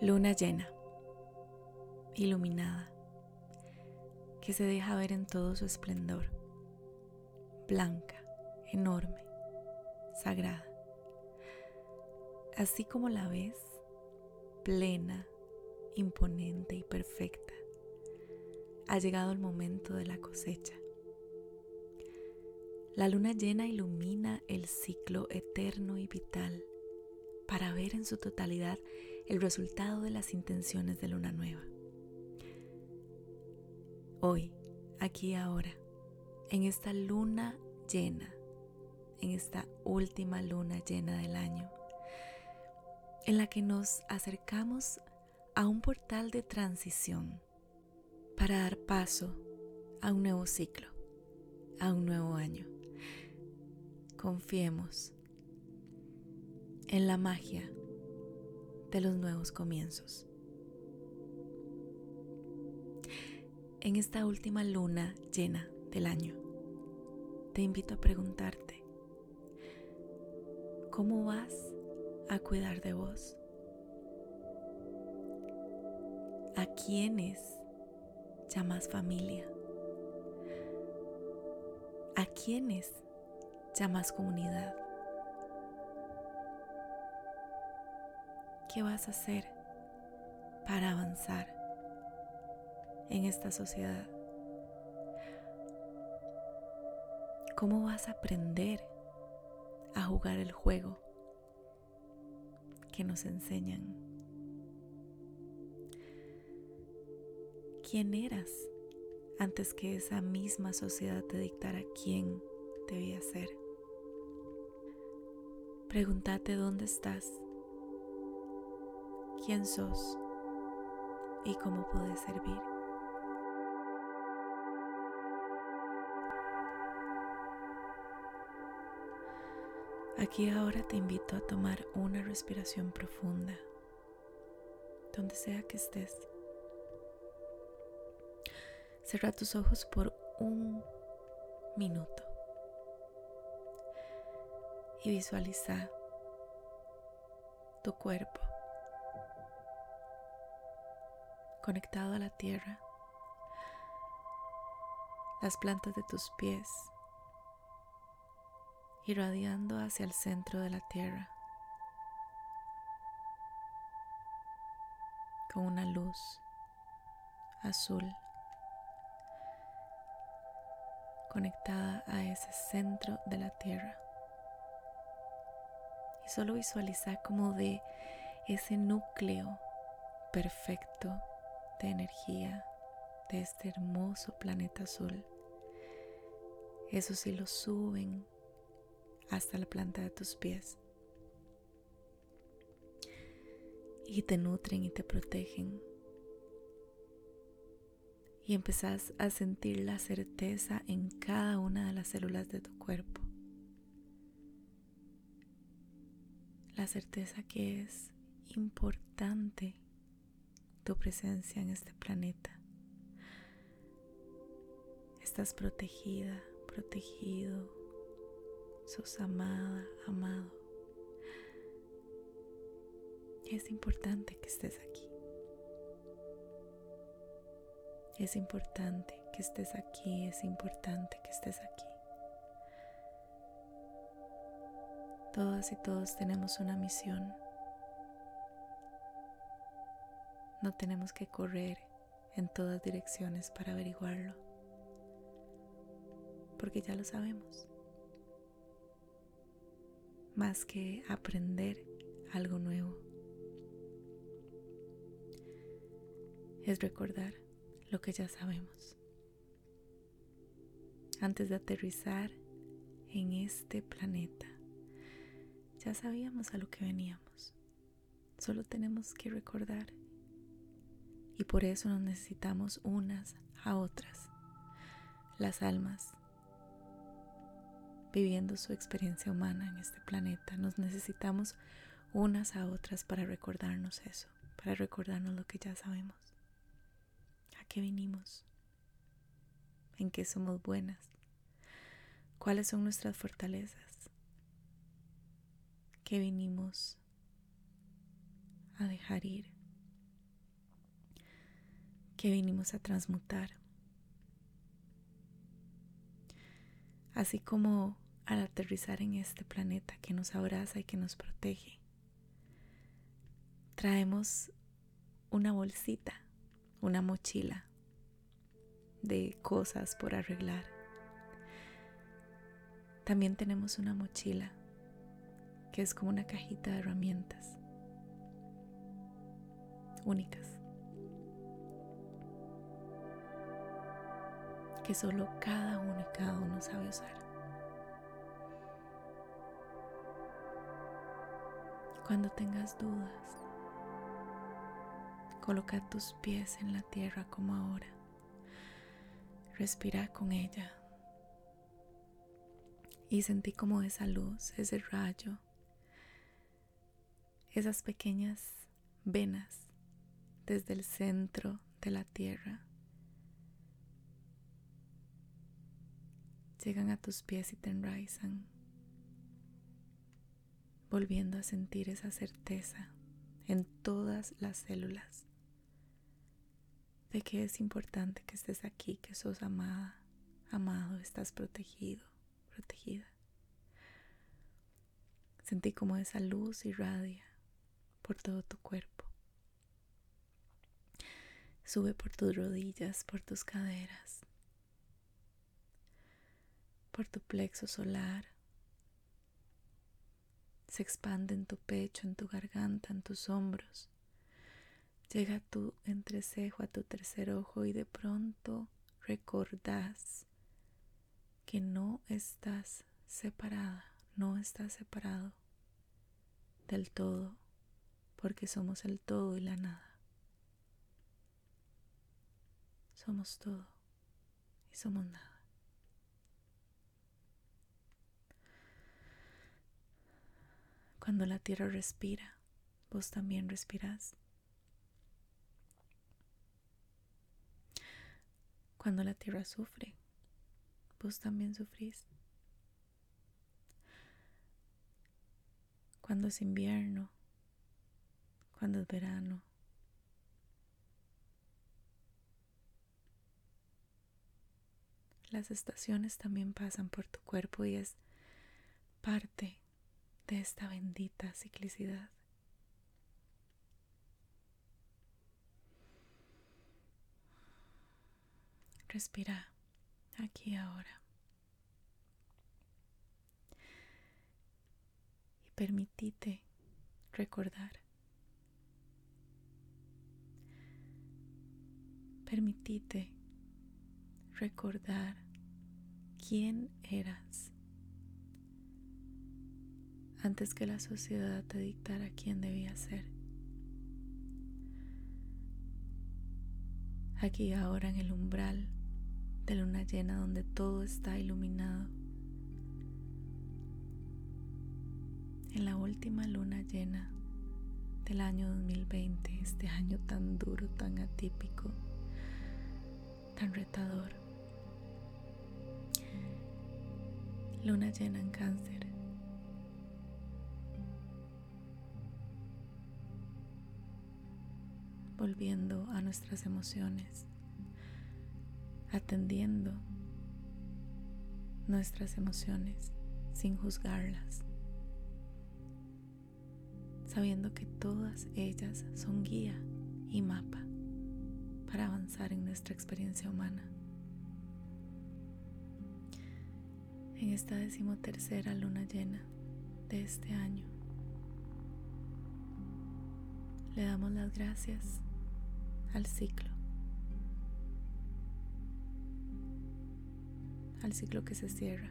Luna llena, iluminada, que se deja ver en todo su esplendor, blanca, enorme, sagrada. Así como la ves, plena, imponente y perfecta, ha llegado el momento de la cosecha. La luna llena ilumina el ciclo eterno y vital para ver en su totalidad el resultado de las intenciones de luna nueva. Hoy, aquí ahora, en esta luna llena, en esta última luna llena del año, en la que nos acercamos a un portal de transición para dar paso a un nuevo ciclo, a un nuevo año. Confiemos en la magia de los nuevos comienzos. En esta última luna llena del año, te invito a preguntarte, ¿cómo vas a cuidar de vos? ¿A quiénes llamas familia? ¿A quiénes llamas comunidad? ¿Qué vas a hacer para avanzar en esta sociedad? ¿Cómo vas a aprender a jugar el juego que nos enseñan? ¿Quién eras antes que esa misma sociedad te dictara quién debía ser? Pregúntate dónde estás quién sos y cómo puedes servir. Aquí ahora te invito a tomar una respiración profunda, donde sea que estés. Cierra tus ojos por un minuto y visualiza tu cuerpo conectado a la tierra, las plantas de tus pies irradiando hacia el centro de la tierra con una luz azul conectada a ese centro de la tierra. Y solo visualiza como de ese núcleo perfecto de energía de este hermoso planeta azul. Eso sí lo suben hasta la planta de tus pies. Y te nutren y te protegen. Y empezás a sentir la certeza en cada una de las células de tu cuerpo. La certeza que es importante tu presencia en este planeta. Estás protegida, protegido, sos amada, amado. Es importante que estés aquí. Es importante que estés aquí, es importante que estés aquí. Todas y todos tenemos una misión. No tenemos que correr en todas direcciones para averiguarlo, porque ya lo sabemos. Más que aprender algo nuevo, es recordar lo que ya sabemos. Antes de aterrizar en este planeta, ya sabíamos a lo que veníamos. Solo tenemos que recordar y por eso nos necesitamos unas a otras, las almas viviendo su experiencia humana en este planeta. Nos necesitamos unas a otras para recordarnos eso, para recordarnos lo que ya sabemos. ¿A qué vinimos? ¿En qué somos buenas? ¿Cuáles son nuestras fortalezas? ¿Qué vinimos a dejar ir? Que vinimos a transmutar. Así como al aterrizar en este planeta que nos abraza y que nos protege, traemos una bolsita, una mochila de cosas por arreglar. También tenemos una mochila que es como una cajita de herramientas únicas que solo cada uno y cada uno sabe usar. Cuando tengas dudas, coloca tus pies en la tierra como ahora. Respira con ella. Y sentí como esa luz, ese rayo, esas pequeñas venas desde el centro de la tierra llegan a tus pies y te enraizan, volviendo a sentir esa certeza en todas las células de que es importante que estés aquí, que sos amada, amado, estás protegido, protegida. Sentí como esa luz irradia por todo tu cuerpo. Sube por tus rodillas, por tus caderas, por tu plexo solar. Se expande en tu pecho, en tu garganta, en tus hombros. Llega tu entrecejo, a tu tercer ojo y de pronto recordás que no estás separada, no estás separado del todo, porque somos el todo y la nada. Somos todo y somos nada. Cuando la tierra respira, vos también respirás. Cuando la tierra sufre, vos también sufrís. Cuando es invierno, cuando es verano. Las estaciones también pasan por tu cuerpo y es parte de esta bendita ciclicidad. Respira aquí ahora. Y permitite recordar. Permitite recordar quién eras antes que la sociedad te dictara quién debía ser. Aquí ahora en el umbral de luna llena donde todo está iluminado. En la última luna llena del año 2020, este año tan duro, tan atípico, tan retador. Luna llena en cáncer. Volviendo a nuestras emociones, atendiendo nuestras emociones sin juzgarlas, sabiendo que todas ellas son guía y mapa para avanzar en nuestra experiencia humana. En esta decimotercera luna llena de este año, le damos las gracias al ciclo, al ciclo que se cierra,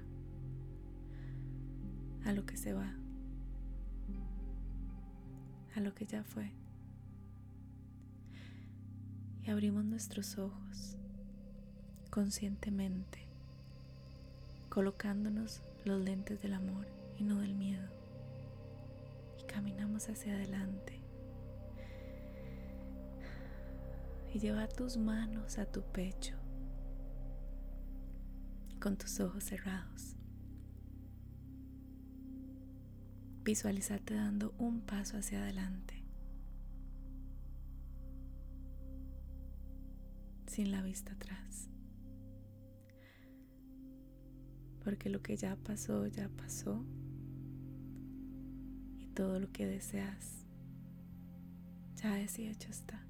a lo que se va, a lo que ya fue. Y abrimos nuestros ojos conscientemente, colocándonos los lentes del amor y no del miedo. Y caminamos hacia adelante y lleva tus manos a tu pecho con tus ojos cerrados. Visualizate dando un paso hacia adelante. sin la vista atrás. Porque lo que ya pasó, ya pasó. Y todo lo que deseas, ya es y hecho está.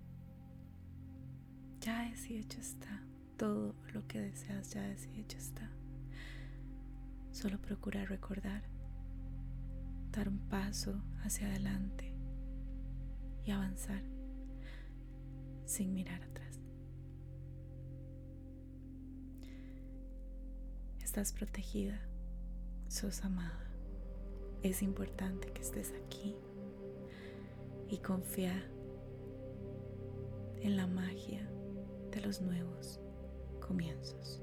Ya es y hecho está. Todo lo que deseas, ya es y hecho está. Solo procura recordar, dar un paso hacia adelante y avanzar sin mirar atrás. Estás protegida, sos amada. Es importante que estés aquí y confía en la magia de los nuevos comienzos.